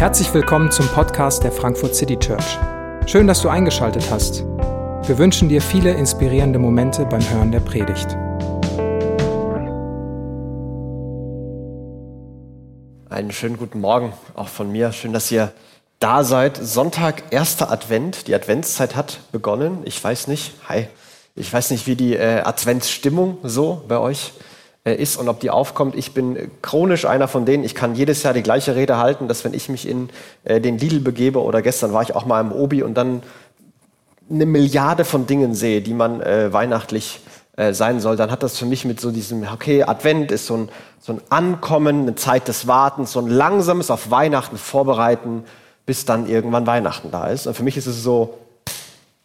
Herzlich willkommen zum Podcast der Frankfurt City Church. Schön, dass du eingeschaltet hast. Wir wünschen dir viele inspirierende Momente beim Hören der Predigt. Einen schönen guten Morgen auch von mir. Schön, dass ihr da seid. Sonntag, erster Advent. Die Adventszeit hat begonnen. Ich weiß nicht, hi, ich weiß nicht, wie die äh, Adventsstimmung so bei euch äh, ist und ob die aufkommt. Ich bin chronisch einer von denen, ich kann jedes Jahr die gleiche Rede halten, dass wenn ich mich in äh, den Lidl begebe oder gestern war ich auch mal im Obi und dann eine Milliarde von Dingen sehe, die man äh, weihnachtlich äh, sein soll, dann hat das für mich mit so diesem, okay, Advent ist so ein, so ein Ankommen, eine Zeit des Wartens, so ein langsames auf Weihnachten vorbereiten, bis dann irgendwann Weihnachten da ist. Und für mich ist es so,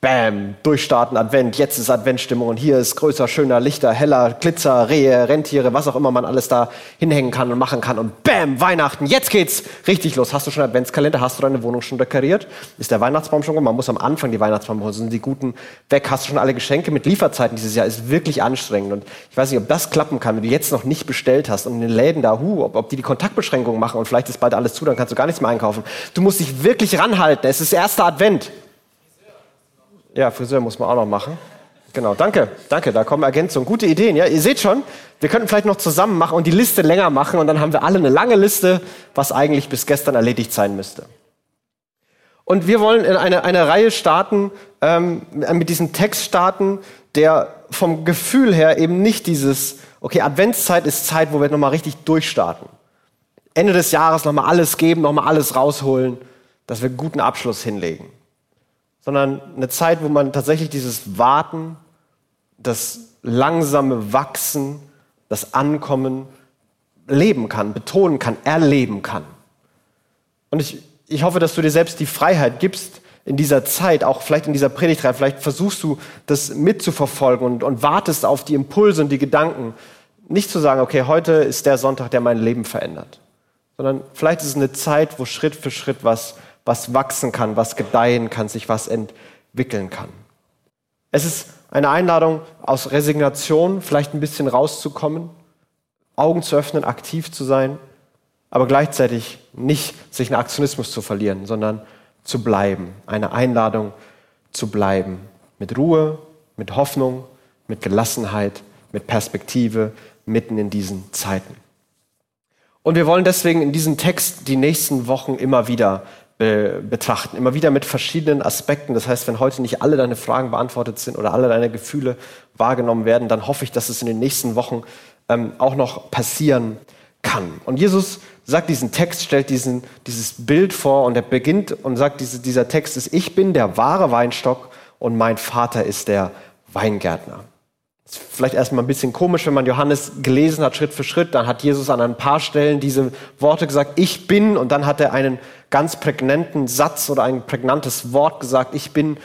Bam, durchstarten, Advent, jetzt ist Adventstimmung und hier ist größer, schöner, lichter, heller, Glitzer, Rehe, Rentiere, was auch immer man alles da hinhängen kann und machen kann und Bam, Weihnachten, jetzt geht's richtig los. Hast du schon Adventskalender? Hast du deine Wohnung schon dekoriert? Ist der Weihnachtsbaum schon? Man muss am Anfang die Weihnachtsbaum holen, sind die guten weg. Hast du schon alle Geschenke mit Lieferzeiten dieses Jahr? Ist wirklich anstrengend und ich weiß nicht, ob das klappen kann, wenn du jetzt noch nicht bestellt hast und in den Läden da, hu, ob, ob die die Kontaktbeschränkungen machen und vielleicht ist bald alles zu, dann kannst du gar nichts mehr einkaufen. Du musst dich wirklich ranhalten. Es ist erster Advent. Ja, Friseur muss man auch noch machen. Genau, danke, danke, da kommen Ergänzungen. Gute Ideen, ja. Ihr seht schon, wir könnten vielleicht noch zusammen machen und die Liste länger machen und dann haben wir alle eine lange Liste, was eigentlich bis gestern erledigt sein müsste. Und wir wollen in eine, eine Reihe starten, ähm, mit diesem Text starten, der vom Gefühl her eben nicht dieses, okay, Adventszeit ist Zeit, wo wir nochmal richtig durchstarten. Ende des Jahres nochmal alles geben, nochmal alles rausholen, dass wir einen guten Abschluss hinlegen sondern eine Zeit, wo man tatsächlich dieses Warten, das langsame Wachsen, das Ankommen leben kann, betonen kann, erleben kann. Und ich, ich hoffe, dass du dir selbst die Freiheit gibst, in dieser Zeit, auch vielleicht in dieser Predigtreihe, vielleicht versuchst du das mitzuverfolgen und, und wartest auf die Impulse und die Gedanken. Nicht zu sagen, okay, heute ist der Sonntag, der mein Leben verändert, sondern vielleicht ist es eine Zeit, wo Schritt für Schritt was was wachsen kann, was gedeihen kann, sich was entwickeln kann. Es ist eine Einladung aus Resignation, vielleicht ein bisschen rauszukommen, Augen zu öffnen, aktiv zu sein, aber gleichzeitig nicht sich in Aktionismus zu verlieren, sondern zu bleiben. Eine Einladung zu bleiben. Mit Ruhe, mit Hoffnung, mit Gelassenheit, mit Perspektive mitten in diesen Zeiten. Und wir wollen deswegen in diesem Text die nächsten Wochen immer wieder betrachten, immer wieder mit verschiedenen Aspekten. Das heißt, wenn heute nicht alle deine Fragen beantwortet sind oder alle deine Gefühle wahrgenommen werden, dann hoffe ich, dass es in den nächsten Wochen ähm, auch noch passieren kann. Und Jesus sagt diesen Text, stellt diesen, dieses Bild vor und er beginnt und sagt, diese, dieser Text ist, ich bin der wahre Weinstock und mein Vater ist der Weingärtner. Ist vielleicht erstmal ein bisschen komisch, wenn man Johannes gelesen hat, Schritt für Schritt. Dann hat Jesus an ein paar Stellen diese Worte gesagt, ich bin, und dann hat er einen ganz prägnanten Satz oder ein prägnantes Wort gesagt, ich bin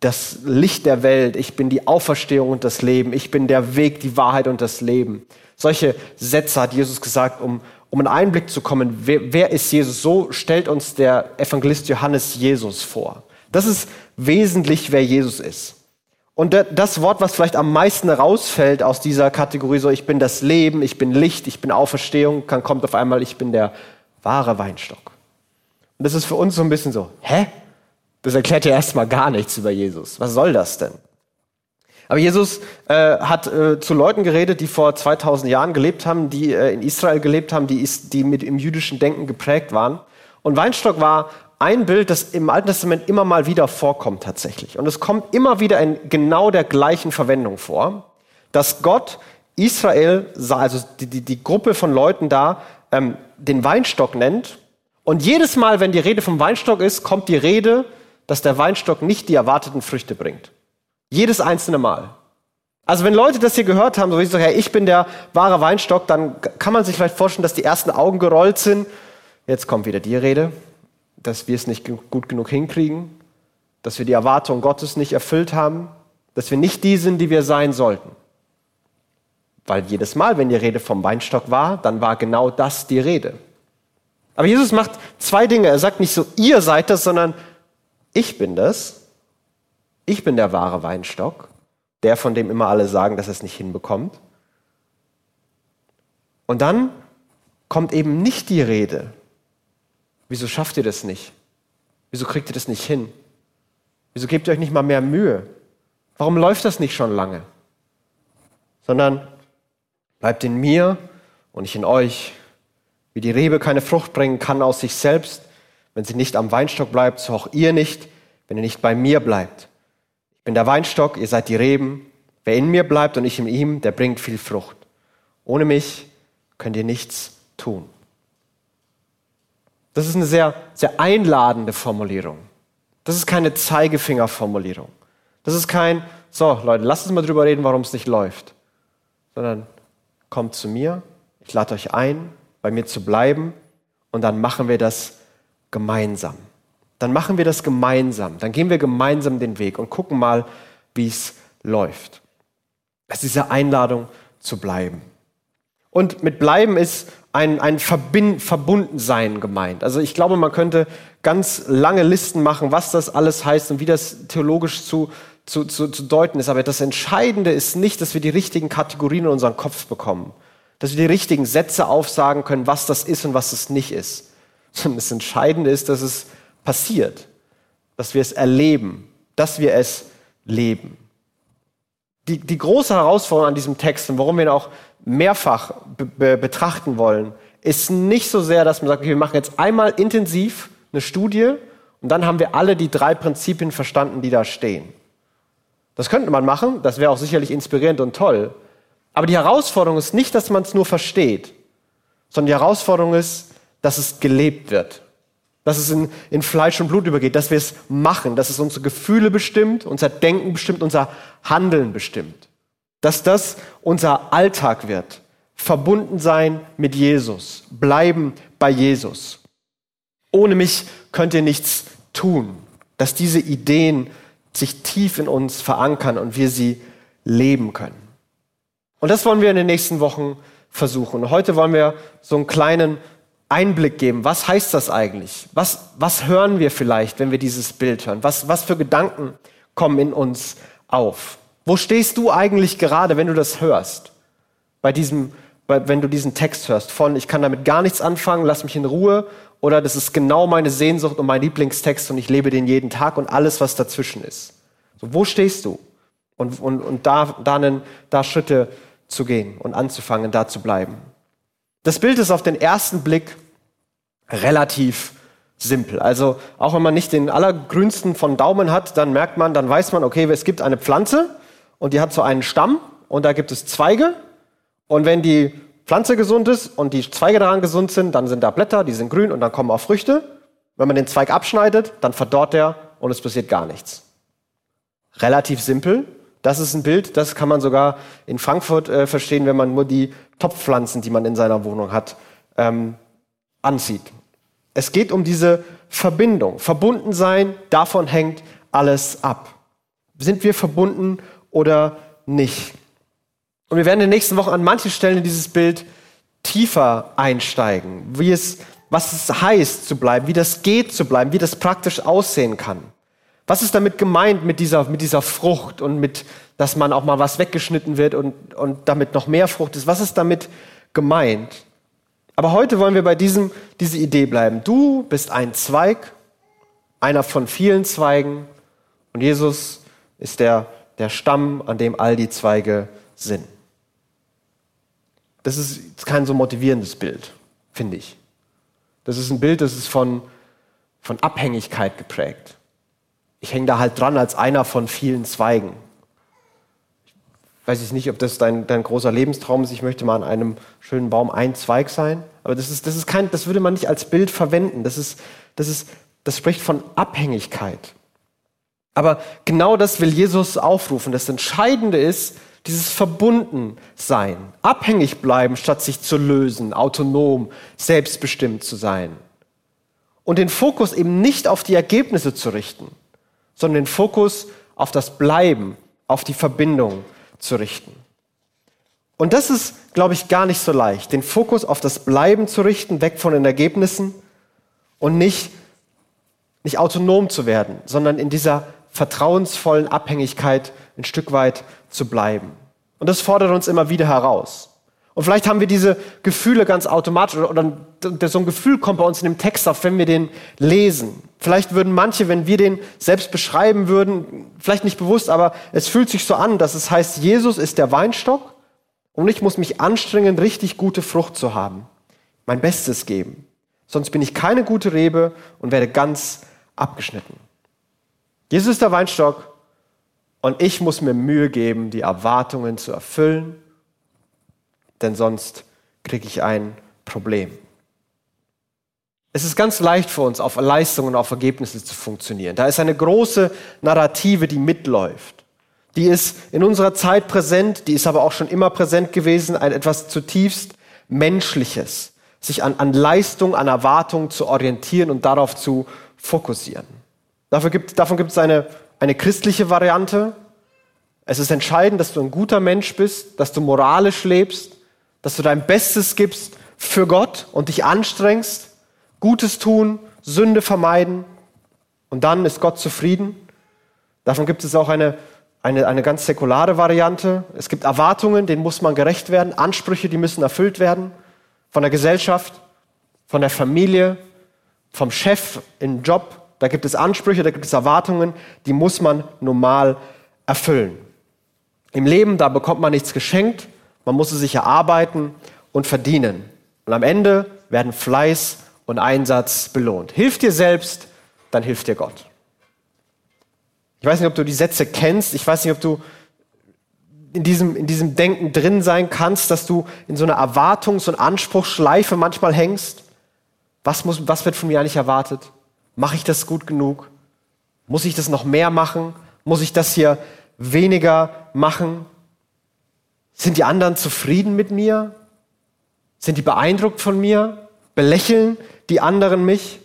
das Licht der Welt, ich bin die Auferstehung und das Leben, ich bin der Weg, die Wahrheit und das Leben. Solche Sätze hat Jesus gesagt, um, um einen Einblick zu kommen, wer, wer ist Jesus? So stellt uns der Evangelist Johannes Jesus vor. Das ist wesentlich, wer Jesus ist. Und das Wort, was vielleicht am meisten rausfällt aus dieser Kategorie, so ich bin das Leben, ich bin Licht, ich bin Auferstehung, dann kommt auf einmal, ich bin der wahre Weinstock. Und das ist für uns so ein bisschen so, hä? Das erklärt ja erstmal gar nichts über Jesus. Was soll das denn? Aber Jesus äh, hat äh, zu Leuten geredet, die vor 2000 Jahren gelebt haben, die äh, in Israel gelebt haben, die, die mit im jüdischen Denken geprägt waren. Und Weinstock war ein Bild, das im Alten Testament immer mal wieder vorkommt tatsächlich. Und es kommt immer wieder in genau der gleichen Verwendung vor, dass Gott Israel, also die, die, die Gruppe von Leuten da, ähm, den Weinstock nennt. Und jedes Mal, wenn die Rede vom Weinstock ist, kommt die Rede, dass der Weinstock nicht die erwarteten Früchte bringt. Jedes einzelne Mal. Also wenn Leute das hier gehört haben, so wie ich sage, hey, ich bin der wahre Weinstock, dann kann man sich vielleicht vorstellen, dass die ersten Augen gerollt sind. Jetzt kommt wieder die Rede dass wir es nicht gut genug hinkriegen, dass wir die Erwartungen Gottes nicht erfüllt haben, dass wir nicht die sind, die wir sein sollten. Weil jedes Mal, wenn die Rede vom Weinstock war, dann war genau das die Rede. Aber Jesus macht zwei Dinge. Er sagt nicht so, ihr seid das, sondern ich bin das. Ich bin der wahre Weinstock, der, von dem immer alle sagen, dass er es nicht hinbekommt. Und dann kommt eben nicht die Rede Wieso schafft ihr das nicht? Wieso kriegt ihr das nicht hin? Wieso gebt ihr euch nicht mal mehr Mühe? Warum läuft das nicht schon lange? Sondern bleibt in mir und ich in euch. Wie die Rebe keine Frucht bringen kann aus sich selbst, wenn sie nicht am Weinstock bleibt, so auch ihr nicht, wenn ihr nicht bei mir bleibt. Ich bin der Weinstock, ihr seid die Reben. Wer in mir bleibt und ich in ihm, der bringt viel Frucht. Ohne mich könnt ihr nichts tun. Das ist eine sehr, sehr einladende Formulierung. Das ist keine Zeigefingerformulierung. Das ist kein, so Leute, lasst uns mal drüber reden, warum es nicht läuft. Sondern kommt zu mir, ich lade euch ein, bei mir zu bleiben und dann machen wir das gemeinsam. Dann machen wir das gemeinsam. Dann gehen wir gemeinsam den Weg und gucken mal, wie es läuft. Es ist diese Einladung zu bleiben. Und mit bleiben ist ein, ein Verbind, Verbundensein gemeint. Also ich glaube, man könnte ganz lange Listen machen, was das alles heißt und wie das theologisch zu, zu, zu, zu deuten ist. Aber das Entscheidende ist nicht, dass wir die richtigen Kategorien in unseren Kopf bekommen, dass wir die richtigen Sätze aufsagen können, was das ist und was es nicht ist. Sondern das Entscheidende ist, dass es passiert, dass wir es erleben, dass wir es leben. Die, die große Herausforderung an diesem Text und warum wir ihn auch mehrfach be betrachten wollen, ist nicht so sehr, dass man sagt, okay, wir machen jetzt einmal intensiv eine Studie und dann haben wir alle die drei Prinzipien verstanden, die da stehen. Das könnte man machen, das wäre auch sicherlich inspirierend und toll. Aber die Herausforderung ist nicht, dass man es nur versteht, sondern die Herausforderung ist, dass es gelebt wird. Dass es in, in Fleisch und Blut übergeht, dass wir es machen, dass es unsere Gefühle bestimmt, unser Denken bestimmt, unser Handeln bestimmt. Dass das unser Alltag wird. Verbunden sein mit Jesus. Bleiben bei Jesus. Ohne mich könnt ihr nichts tun. Dass diese Ideen sich tief in uns verankern und wir sie leben können. Und das wollen wir in den nächsten Wochen versuchen. Heute wollen wir so einen kleinen Einblick geben. Was heißt das eigentlich? Was, was hören wir vielleicht, wenn wir dieses Bild hören? Was, was für Gedanken kommen in uns auf? Wo stehst du eigentlich gerade, wenn du das hörst? Bei diesem, bei, wenn du diesen Text hörst von, ich kann damit gar nichts anfangen, lass mich in Ruhe, oder das ist genau meine Sehnsucht und mein Lieblingstext und ich lebe den jeden Tag und alles, was dazwischen ist. So, wo stehst du? Und, und, und da, da, einen, da Schritte zu gehen und anzufangen, da zu bleiben. Das Bild ist auf den ersten Blick relativ simpel. Also auch wenn man nicht den allergrünsten von Daumen hat, dann merkt man, dann weiß man, okay, es gibt eine Pflanze und die hat so einen Stamm und da gibt es Zweige und wenn die Pflanze gesund ist und die Zweige daran gesund sind, dann sind da Blätter, die sind grün und dann kommen auch Früchte. Wenn man den Zweig abschneidet, dann verdorrt er und es passiert gar nichts. Relativ simpel. Das ist ein Bild, das kann man sogar in Frankfurt äh, verstehen, wenn man nur die Topfpflanzen, die man in seiner Wohnung hat, ähm, ansieht. Es geht um diese Verbindung. Verbunden sein, davon hängt alles ab. Sind wir verbunden oder nicht? Und wir werden in den nächsten Wochen an manchen Stellen in dieses Bild tiefer einsteigen, wie es, was es heißt zu bleiben, wie das geht zu bleiben, wie das praktisch aussehen kann. Was ist damit gemeint mit dieser, mit dieser Frucht und mit, dass man auch mal was weggeschnitten wird und, und damit noch mehr Frucht ist? Was ist damit gemeint? Aber heute wollen wir bei diesem, diese Idee bleiben. Du bist ein Zweig, einer von vielen Zweigen und Jesus ist der, der Stamm, an dem all die Zweige sind. Das ist kein so motivierendes Bild, finde ich. Das ist ein Bild, das ist von, von Abhängigkeit geprägt. Ich hänge da halt dran als einer von vielen Zweigen. Ich weiß nicht, ob das dein, dein großer Lebenstraum ist. Ich möchte mal an einem schönen Baum ein Zweig sein. Aber das, ist, das, ist kein, das würde man nicht als Bild verwenden. Das, ist, das, ist, das spricht von Abhängigkeit. Aber genau das will Jesus aufrufen. Das Entscheidende ist, dieses Verbundensein, abhängig bleiben, statt sich zu lösen, autonom, selbstbestimmt zu sein. Und den Fokus eben nicht auf die Ergebnisse zu richten, sondern den Fokus auf das Bleiben, auf die Verbindung zu richten. Und das ist, glaube ich, gar nicht so leicht, den Fokus auf das Bleiben zu richten, weg von den Ergebnissen und nicht, nicht autonom zu werden, sondern in dieser vertrauensvollen Abhängigkeit ein Stück weit zu bleiben. Und das fordert uns immer wieder heraus. Und vielleicht haben wir diese Gefühle ganz automatisch oder, oder so ein Gefühl kommt bei uns in dem Text auf, wenn wir den lesen. Vielleicht würden manche, wenn wir den selbst beschreiben würden, vielleicht nicht bewusst, aber es fühlt sich so an, dass es heißt, Jesus ist der Weinstock und ich muss mich anstrengen, richtig gute Frucht zu haben. Mein Bestes geben. Sonst bin ich keine gute Rebe und werde ganz abgeschnitten. Jesus ist der Weinstock und ich muss mir Mühe geben, die Erwartungen zu erfüllen denn sonst kriege ich ein Problem. Es ist ganz leicht für uns, auf Leistungen, auf Ergebnisse zu funktionieren. Da ist eine große Narrative, die mitläuft. Die ist in unserer Zeit präsent, die ist aber auch schon immer präsent gewesen, ein etwas zutiefst Menschliches, sich an, an Leistung, an Erwartungen zu orientieren und darauf zu fokussieren. Dafür gibt, davon gibt es eine, eine christliche Variante. Es ist entscheidend, dass du ein guter Mensch bist, dass du moralisch lebst, dass du dein Bestes gibst für Gott und dich anstrengst, Gutes tun, Sünde vermeiden und dann ist Gott zufrieden. Davon gibt es auch eine, eine, eine ganz säkulare Variante. Es gibt Erwartungen, denen muss man gerecht werden, Ansprüche, die müssen erfüllt werden von der Gesellschaft, von der Familie, vom Chef im Job. Da gibt es Ansprüche, da gibt es Erwartungen, die muss man normal erfüllen. Im Leben, da bekommt man nichts geschenkt, man muss es sich erarbeiten und verdienen. Und am Ende werden Fleiß und Einsatz belohnt. Hilf dir selbst, dann hilft dir Gott. Ich weiß nicht, ob du die Sätze kennst. Ich weiß nicht, ob du in diesem, in diesem Denken drin sein kannst, dass du in so einer Erwartungs- und Anspruchsschleife manchmal hängst. Was, muss, was wird von mir eigentlich erwartet? Mache ich das gut genug? Muss ich das noch mehr machen? Muss ich das hier weniger machen? Sind die anderen zufrieden mit mir? Sind die beeindruckt von mir? Belächeln die anderen mich?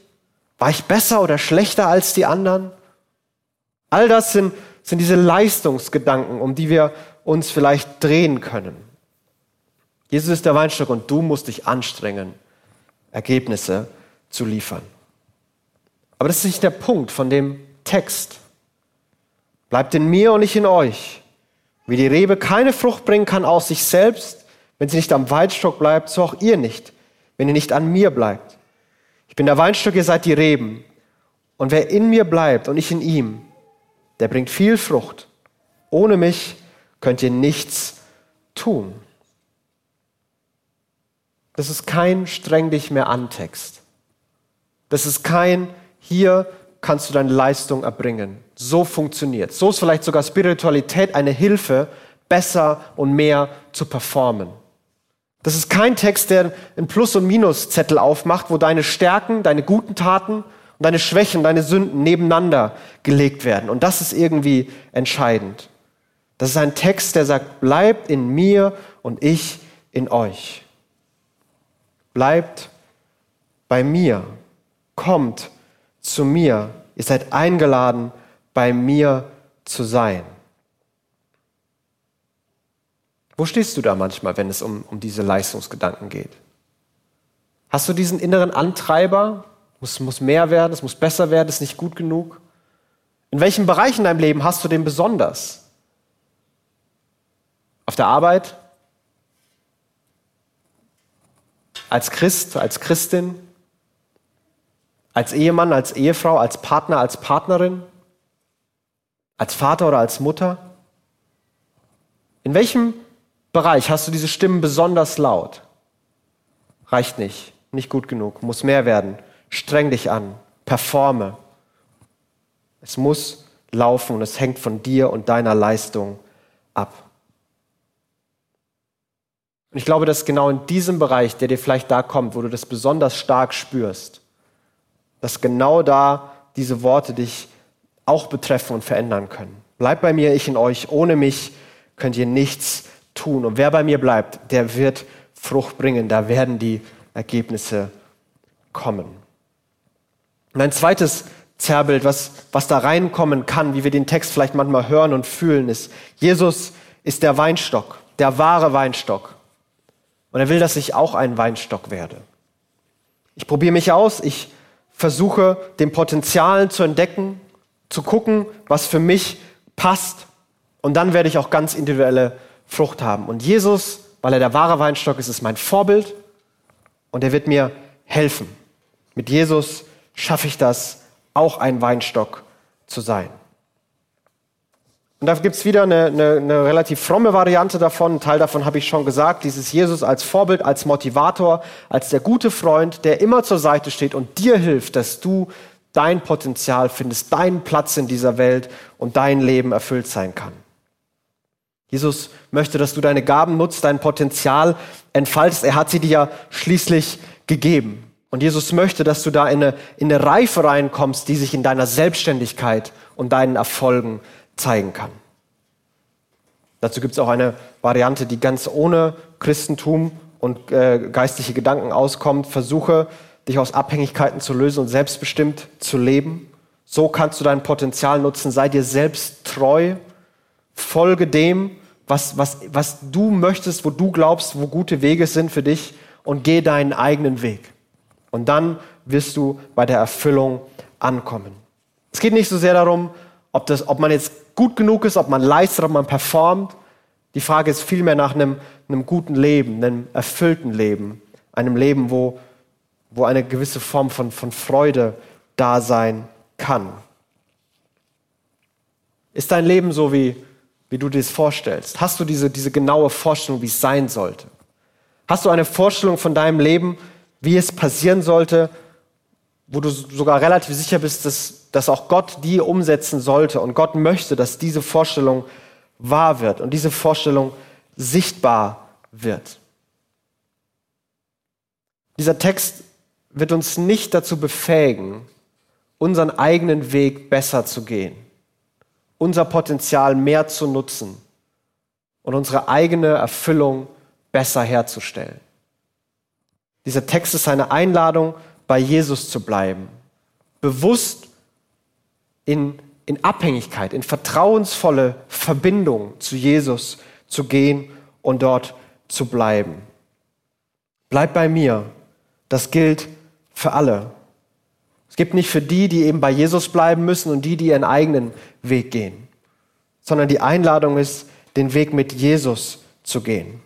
War ich besser oder schlechter als die anderen? All das sind, sind diese Leistungsgedanken, um die wir uns vielleicht drehen können. Jesus ist der Weinstock und du musst dich anstrengen, Ergebnisse zu liefern. Aber das ist nicht der Punkt von dem Text. Bleibt in mir und nicht in euch. Wie die Rebe keine Frucht bringen kann aus sich selbst, wenn sie nicht am Weinstock bleibt, so auch ihr nicht, wenn ihr nicht an mir bleibt. Ich bin der Weinstock, ihr seid die Reben. Und wer in mir bleibt und ich in ihm, der bringt viel Frucht. Ohne mich könnt ihr nichts tun. Das ist kein streng dich mehr an Text. Das ist kein hier kannst du deine Leistung erbringen. So funktioniert. So ist vielleicht sogar Spiritualität eine Hilfe, besser und mehr zu performen. Das ist kein Text, der einen Plus- und Minuszettel aufmacht, wo deine Stärken, deine guten Taten und deine Schwächen, deine Sünden nebeneinander gelegt werden. Und das ist irgendwie entscheidend. Das ist ein Text, der sagt, bleibt in mir und ich in euch. Bleibt bei mir. Kommt zu mir. Ihr seid eingeladen, bei mir zu sein. Wo stehst du da manchmal, wenn es um, um diese Leistungsgedanken geht? Hast du diesen inneren Antreiber? Es muss mehr werden, es muss besser werden, es ist nicht gut genug? In welchen Bereichen in deinem Leben hast du den besonders? Auf der Arbeit? Als Christ, als Christin? Als Ehemann, als Ehefrau, als Partner, als Partnerin? Als Vater oder als Mutter? In welchem Bereich hast du diese Stimmen besonders laut? Reicht nicht, nicht gut genug, muss mehr werden. Streng dich an, performe. Es muss laufen und es hängt von dir und deiner Leistung ab. Und ich glaube, dass genau in diesem Bereich, der dir vielleicht da kommt, wo du das besonders stark spürst, dass genau da diese Worte dich auch betreffen und verändern können. Bleibt bei mir, ich in euch. Ohne mich könnt ihr nichts tun. Und wer bei mir bleibt, der wird Frucht bringen. Da werden die Ergebnisse kommen. Und ein zweites Zerrbild, was, was da reinkommen kann, wie wir den Text vielleicht manchmal hören und fühlen, ist, Jesus ist der Weinstock, der wahre Weinstock. Und er will, dass ich auch ein Weinstock werde. Ich probiere mich aus, ich versuche, den Potenzial zu entdecken, zu gucken, was für mich passt. Und dann werde ich auch ganz individuelle Frucht haben. Und Jesus weil er der wahre Weinstock ist, ist mein Vorbild und er wird mir helfen. Mit Jesus schaffe ich das, auch ein Weinstock zu sein. Und da gibt es wieder eine, eine, eine, relativ fromme Variante davon. Ein Teil davon habe ich schon gesagt. Dieses Jesus als Vorbild, als Motivator, als der gute Freund, der immer zur Seite steht und dir hilft, dass du dein Potenzial findest, deinen Platz in dieser Welt und dein Leben erfüllt sein kann. Jesus möchte, dass du deine Gaben nutzt, dein Potenzial entfaltest. Er hat sie dir ja schließlich gegeben. Und Jesus möchte, dass du da in eine, in eine Reife reinkommst, die sich in deiner Selbstständigkeit und deinen Erfolgen zeigen kann. Dazu gibt es auch eine Variante, die ganz ohne Christentum und äh, geistliche Gedanken auskommt. Versuche, dich aus Abhängigkeiten zu lösen und selbstbestimmt zu leben. So kannst du dein Potenzial nutzen. Sei dir selbst treu. Folge dem, was, was, was du möchtest, wo du glaubst, wo gute Wege sind für dich und geh deinen eigenen Weg. Und dann wirst du bei der Erfüllung ankommen. Es geht nicht so sehr darum, ob, das, ob man jetzt gut genug ist, ob man leistet, ob man performt. Die Frage ist vielmehr nach einem, einem guten Leben, einem erfüllten Leben, einem Leben, wo, wo eine gewisse Form von, von Freude da sein kann. Ist dein Leben so, wie, wie du dir es vorstellst? Hast du diese, diese genaue Vorstellung, wie es sein sollte? Hast du eine Vorstellung von deinem Leben, wie es passieren sollte, wo du sogar relativ sicher bist, dass, dass auch Gott die umsetzen sollte und Gott möchte, dass diese Vorstellung wahr wird und diese Vorstellung sichtbar wird. Dieser Text wird uns nicht dazu befähigen, unseren eigenen Weg besser zu gehen, unser Potenzial mehr zu nutzen und unsere eigene Erfüllung besser herzustellen. Dieser Text ist eine Einladung, bei Jesus zu bleiben, bewusst in, in Abhängigkeit, in vertrauensvolle Verbindung zu Jesus zu gehen und dort zu bleiben. Bleib bei mir. Das gilt für alle. Gibt nicht für die, die eben bei Jesus bleiben müssen und die, die ihren eigenen Weg gehen, sondern die Einladung ist, den Weg mit Jesus zu gehen.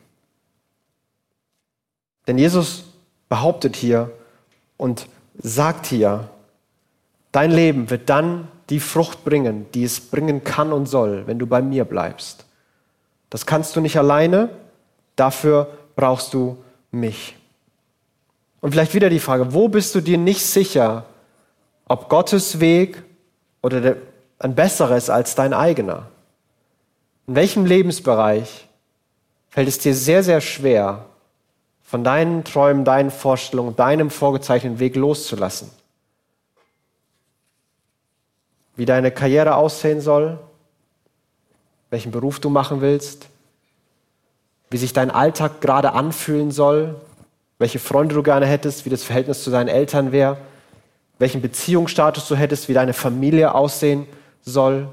Denn Jesus behauptet hier, und sagt hier, dein Leben wird dann die Frucht bringen, die es bringen kann und soll, wenn du bei mir bleibst. Das kannst du nicht alleine, dafür brauchst du mich. Und vielleicht wieder die Frage, wo bist du dir nicht sicher, ob Gottes Weg oder der, ein besserer ist als dein eigener? In welchem Lebensbereich fällt es dir sehr, sehr schwer, von deinen Träumen, deinen Vorstellungen, deinem vorgezeichneten Weg loszulassen. Wie deine Karriere aussehen soll, welchen Beruf du machen willst, wie sich dein Alltag gerade anfühlen soll, welche Freunde du gerne hättest, wie das Verhältnis zu deinen Eltern wäre, welchen Beziehungsstatus du hättest, wie deine Familie aussehen soll,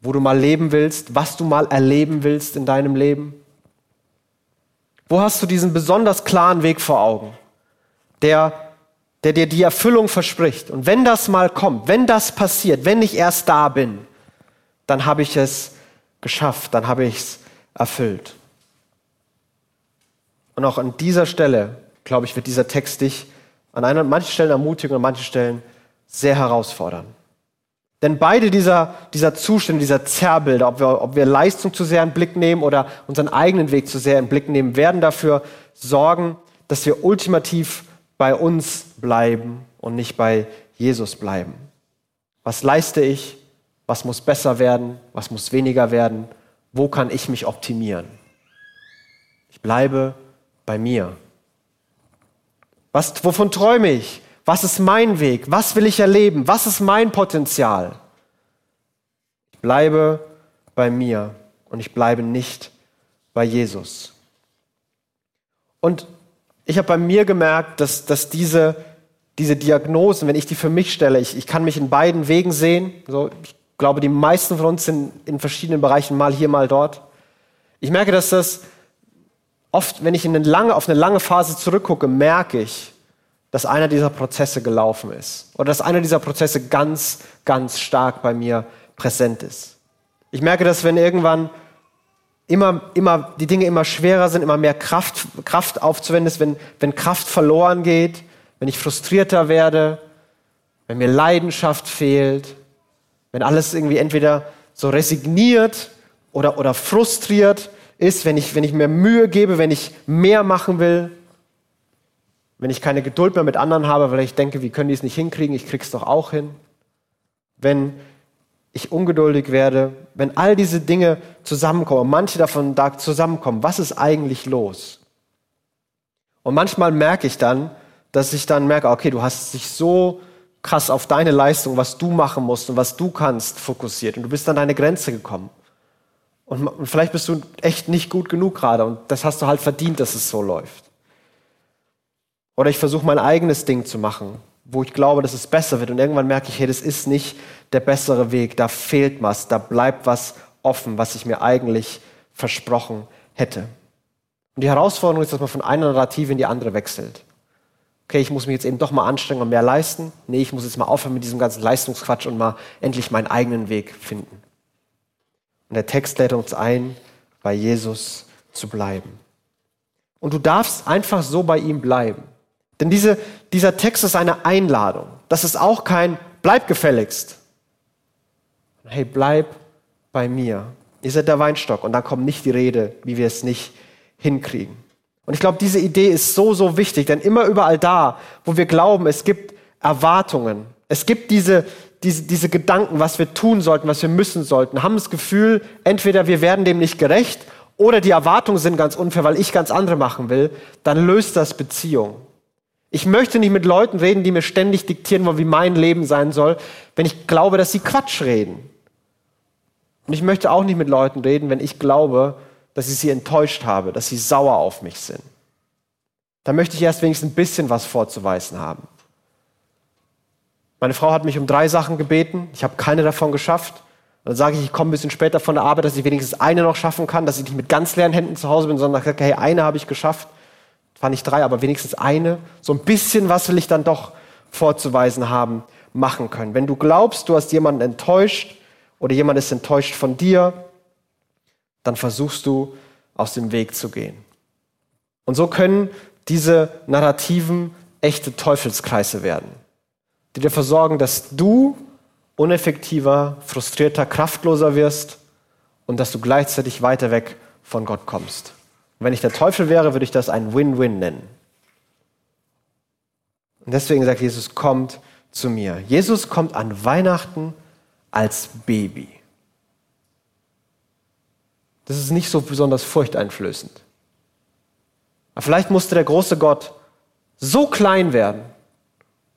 wo du mal leben willst, was du mal erleben willst in deinem Leben. Wo hast du diesen besonders klaren Weg vor Augen, der, der dir die Erfüllung verspricht? Und wenn das mal kommt, wenn das passiert, wenn ich erst da bin, dann habe ich es geschafft, dann habe ich es erfüllt. Und auch an dieser Stelle, glaube ich, wird dieser Text dich an manchen Stellen ermutigen und an manchen Stellen sehr herausfordern. Denn beide dieser, dieser Zustände, dieser Zerrbilder, ob wir, ob wir Leistung zu sehr in den Blick nehmen oder unseren eigenen Weg zu sehr in den Blick nehmen, werden dafür sorgen, dass wir ultimativ bei uns bleiben und nicht bei Jesus bleiben. Was leiste ich? Was muss besser werden? Was muss weniger werden? Wo kann ich mich optimieren? Ich bleibe bei mir. Was, wovon träume ich? Was ist mein Weg? Was will ich erleben? Was ist mein Potenzial? Ich bleibe bei mir und ich bleibe nicht bei Jesus. Und ich habe bei mir gemerkt, dass, dass diese, diese Diagnosen, wenn ich die für mich stelle, ich, ich kann mich in beiden Wegen sehen. So, ich glaube, die meisten von uns sind in verschiedenen Bereichen mal hier, mal dort. Ich merke, dass das oft, wenn ich in eine lange, auf eine lange Phase zurückgucke, merke ich, dass einer dieser Prozesse gelaufen ist oder dass einer dieser Prozesse ganz, ganz stark bei mir präsent ist. Ich merke, dass wenn irgendwann immer, immer, die Dinge immer schwerer sind, immer mehr Kraft, Kraft aufzuwenden ist, wenn, wenn Kraft verloren geht, wenn ich frustrierter werde, wenn mir Leidenschaft fehlt, wenn alles irgendwie entweder so resigniert oder, oder frustriert ist, wenn ich, wenn ich mir Mühe gebe, wenn ich mehr machen will, wenn ich keine Geduld mehr mit anderen habe, weil ich denke, wie können die es nicht hinkriegen, ich krieg's doch auch hin. Wenn ich ungeduldig werde, wenn all diese Dinge zusammenkommen, manche davon da zusammenkommen, was ist eigentlich los? Und manchmal merke ich dann, dass ich dann merke, okay, du hast dich so krass auf deine Leistung, was du machen musst und was du kannst, fokussiert und du bist an deine Grenze gekommen. Und vielleicht bist du echt nicht gut genug gerade und das hast du halt verdient, dass es so läuft. Oder ich versuche mein eigenes Ding zu machen wo ich glaube, dass es besser wird. Und irgendwann merke ich, hey, das ist nicht der bessere Weg. Da fehlt was, da bleibt was offen, was ich mir eigentlich versprochen hätte. Und die Herausforderung ist, dass man von einer Narrative in die andere wechselt. Okay, ich muss mich jetzt eben doch mal anstrengen und mehr leisten. Nee, ich muss jetzt mal aufhören mit diesem ganzen Leistungsquatsch und mal endlich meinen eigenen Weg finden. Und der Text lädt uns ein, bei Jesus zu bleiben. Und du darfst einfach so bei ihm bleiben. Denn diese, dieser Text ist eine Einladung. Das ist auch kein bleib gefälligst. Hey, bleib bei mir. Ihr seid der Weinstock und da kommt nicht die Rede, wie wir es nicht hinkriegen. Und ich glaube, diese Idee ist so, so wichtig, denn immer überall da, wo wir glauben, es gibt Erwartungen, es gibt diese, diese, diese Gedanken, was wir tun sollten, was wir müssen sollten, haben das Gefühl, entweder wir werden dem nicht gerecht oder die Erwartungen sind ganz unfair, weil ich ganz andere machen will, dann löst das Beziehung. Ich möchte nicht mit Leuten reden, die mir ständig diktieren wollen, wie mein Leben sein soll, wenn ich glaube, dass sie Quatsch reden. Und ich möchte auch nicht mit Leuten reden, wenn ich glaube, dass ich sie enttäuscht habe, dass sie sauer auf mich sind. Da möchte ich erst wenigstens ein bisschen was vorzuweisen haben. Meine Frau hat mich um drei Sachen gebeten. Ich habe keine davon geschafft. Dann sage ich, ich komme ein bisschen später von der Arbeit, dass ich wenigstens eine noch schaffen kann, dass ich nicht mit ganz leeren Händen zu Hause bin, sondern sage, hey, eine habe ich geschafft. Zwar nicht drei, aber wenigstens eine. So ein bisschen was will ich dann doch vorzuweisen haben, machen können. Wenn du glaubst, du hast jemanden enttäuscht oder jemand ist enttäuscht von dir, dann versuchst du aus dem Weg zu gehen. Und so können diese Narrativen echte Teufelskreise werden, die dafür sorgen, dass du uneffektiver, frustrierter, kraftloser wirst und dass du gleichzeitig weiter weg von Gott kommst. Und wenn ich der Teufel wäre, würde ich das ein Win-Win nennen. Und deswegen sagt Jesus, kommt zu mir. Jesus kommt an Weihnachten als Baby. Das ist nicht so besonders furchteinflößend. Aber vielleicht musste der große Gott so klein werden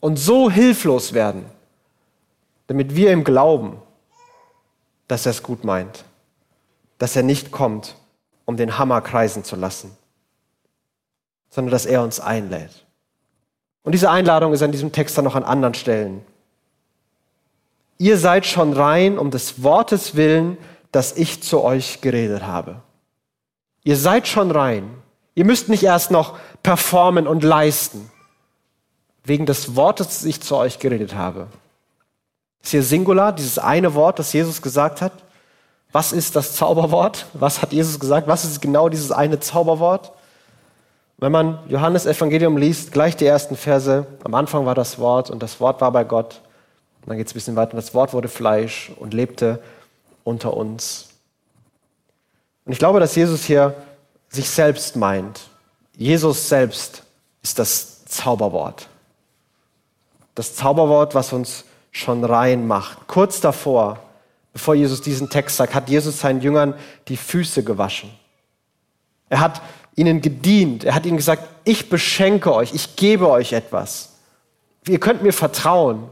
und so hilflos werden, damit wir ihm glauben, dass er es gut meint, dass er nicht kommt, um den Hammer kreisen zu lassen, sondern dass er uns einlädt. Und diese Einladung ist an diesem Text dann noch an anderen Stellen. Ihr seid schon rein um des Wortes willen, das ich zu euch geredet habe. Ihr seid schon rein. Ihr müsst nicht erst noch performen und leisten. Wegen des Wortes, das ich zu euch geredet habe. ist hier Singular, dieses eine Wort, das Jesus gesagt hat. Was ist das Zauberwort? Was hat Jesus gesagt? Was ist genau dieses eine Zauberwort? Wenn man Johannes Evangelium liest, gleich die ersten Verse, am Anfang war das Wort und das Wort war bei Gott. Und dann geht es ein bisschen weiter. Das Wort wurde Fleisch und lebte unter uns. Und ich glaube, dass Jesus hier sich selbst meint. Jesus selbst ist das Zauberwort. Das Zauberwort, was uns schon rein macht. Kurz davor bevor Jesus diesen Text sagt, hat Jesus seinen Jüngern die Füße gewaschen. Er hat ihnen gedient. Er hat ihnen gesagt, ich beschenke euch, ich gebe euch etwas. Ihr könnt mir vertrauen.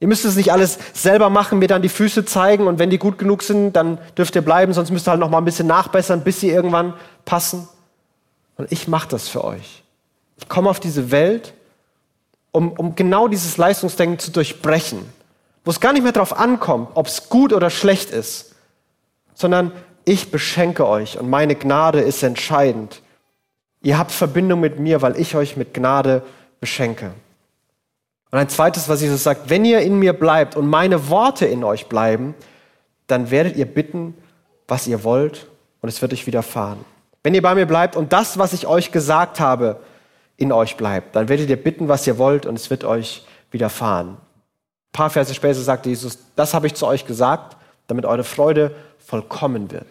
Ihr müsst es nicht alles selber machen, mir dann die Füße zeigen und wenn die gut genug sind, dann dürft ihr bleiben, sonst müsst ihr halt noch mal ein bisschen nachbessern, bis sie irgendwann passen. Und ich mache das für euch. Ich komme auf diese Welt, um, um genau dieses Leistungsdenken zu durchbrechen wo es gar nicht mehr darauf ankommt, ob es gut oder schlecht ist, sondern ich beschenke euch und meine Gnade ist entscheidend. Ihr habt Verbindung mit mir, weil ich euch mit Gnade beschenke. Und ein zweites, was Jesus sagt, wenn ihr in mir bleibt und meine Worte in euch bleiben, dann werdet ihr bitten, was ihr wollt und es wird euch widerfahren. Wenn ihr bei mir bleibt und das, was ich euch gesagt habe, in euch bleibt, dann werdet ihr bitten, was ihr wollt und es wird euch widerfahren. Ein paar Verse später sagt Jesus, das habe ich zu euch gesagt, damit eure Freude vollkommen wird.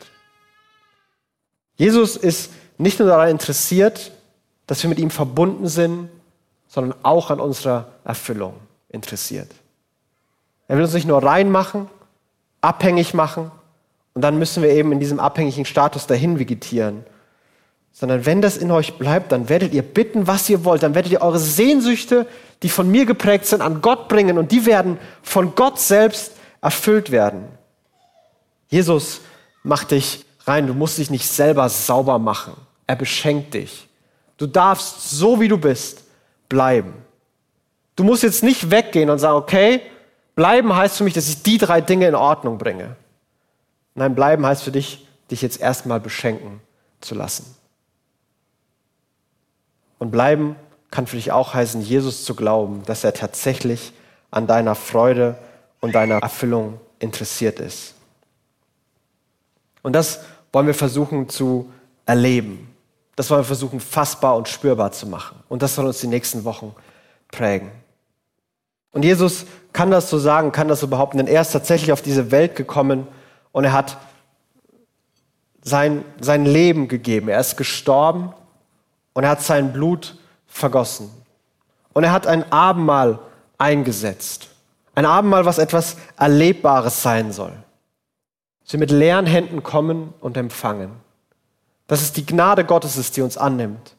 Jesus ist nicht nur daran interessiert, dass wir mit ihm verbunden sind, sondern auch an unserer Erfüllung interessiert. Er will uns nicht nur reinmachen, abhängig machen und dann müssen wir eben in diesem abhängigen Status dahin vegetieren. Sondern wenn das in euch bleibt, dann werdet ihr bitten, was ihr wollt. Dann werdet ihr eure Sehnsüchte, die von mir geprägt sind, an Gott bringen und die werden von Gott selbst erfüllt werden. Jesus macht dich rein. Du musst dich nicht selber sauber machen. Er beschenkt dich. Du darfst, so wie du bist, bleiben. Du musst jetzt nicht weggehen und sagen, okay, bleiben heißt für mich, dass ich die drei Dinge in Ordnung bringe. Nein, bleiben heißt für dich, dich jetzt erstmal beschenken zu lassen. Und bleiben kann für dich auch heißen, Jesus zu glauben, dass er tatsächlich an deiner Freude und deiner Erfüllung interessiert ist. Und das wollen wir versuchen zu erleben. Das wollen wir versuchen fassbar und spürbar zu machen. Und das soll uns die nächsten Wochen prägen. Und Jesus kann das so sagen, kann das so behaupten, denn er ist tatsächlich auf diese Welt gekommen und er hat sein, sein Leben gegeben. Er ist gestorben und er hat sein Blut vergossen. Und er hat ein Abendmahl eingesetzt. Ein Abendmahl, was etwas Erlebbares sein soll. Wir mit leeren Händen kommen und empfangen. Dass es die Gnade Gottes ist, die uns annimmt.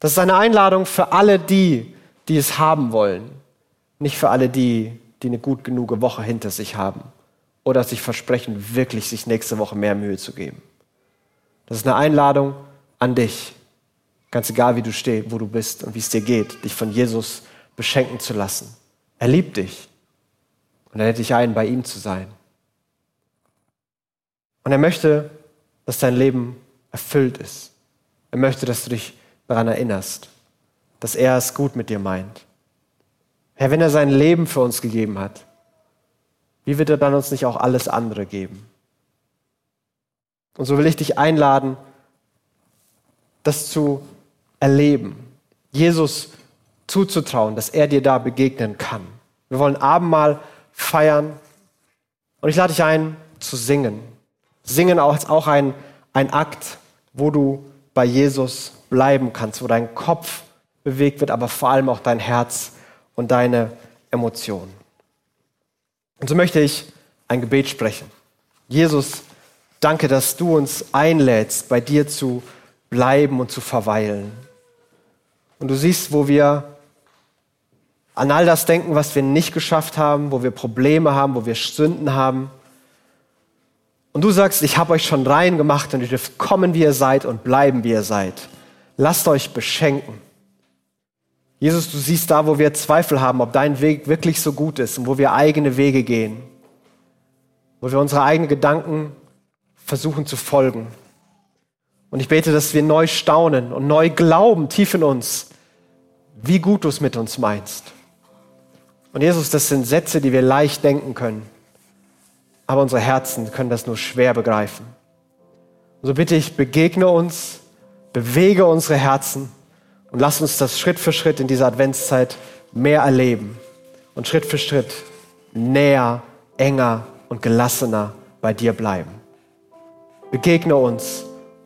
Das ist eine Einladung für alle die, die es haben wollen. Nicht für alle die, die eine gut genug Woche hinter sich haben oder sich versprechen, wirklich sich nächste Woche mehr Mühe zu geben. Das ist eine Einladung an dich, ganz egal wie du stehst, wo du bist und wie es dir geht, dich von Jesus beschenken zu lassen. Er liebt dich und er lädt dich ein, bei ihm zu sein. Und er möchte, dass dein Leben erfüllt ist. Er möchte, dass du dich daran erinnerst, dass er es gut mit dir meint. Herr, wenn er sein Leben für uns gegeben hat, wie wird er dann uns nicht auch alles andere geben? Und so will ich dich einladen, das zu erleben, Jesus zuzutrauen, dass er dir da begegnen kann. Wir wollen Abendmahl feiern und ich lade dich ein, zu singen. Singen ist auch ein, ein Akt, wo du bei Jesus bleiben kannst, wo dein Kopf bewegt wird, aber vor allem auch dein Herz und deine Emotionen. Und so möchte ich ein Gebet sprechen. Jesus, danke, dass du uns einlädst, bei dir zu bleiben und zu verweilen. Und du siehst, wo wir an all das denken, was wir nicht geschafft haben, wo wir Probleme haben, wo wir Sünden haben. Und du sagst, ich habe euch schon rein gemacht und ihr dürft kommen, wie ihr seid und bleiben, wie ihr seid. Lasst euch beschenken. Jesus, du siehst da, wo wir Zweifel haben, ob dein Weg wirklich so gut ist und wo wir eigene Wege gehen, wo wir unsere eigenen Gedanken versuchen zu folgen. Und ich bete, dass wir neu staunen und neu glauben, tief in uns, wie gut du es mit uns meinst. Und Jesus, das sind Sätze, die wir leicht denken können, aber unsere Herzen können das nur schwer begreifen. So bitte ich, begegne uns, bewege unsere Herzen und lass uns das Schritt für Schritt in dieser Adventszeit mehr erleben und Schritt für Schritt näher, enger und gelassener bei dir bleiben. Begegne uns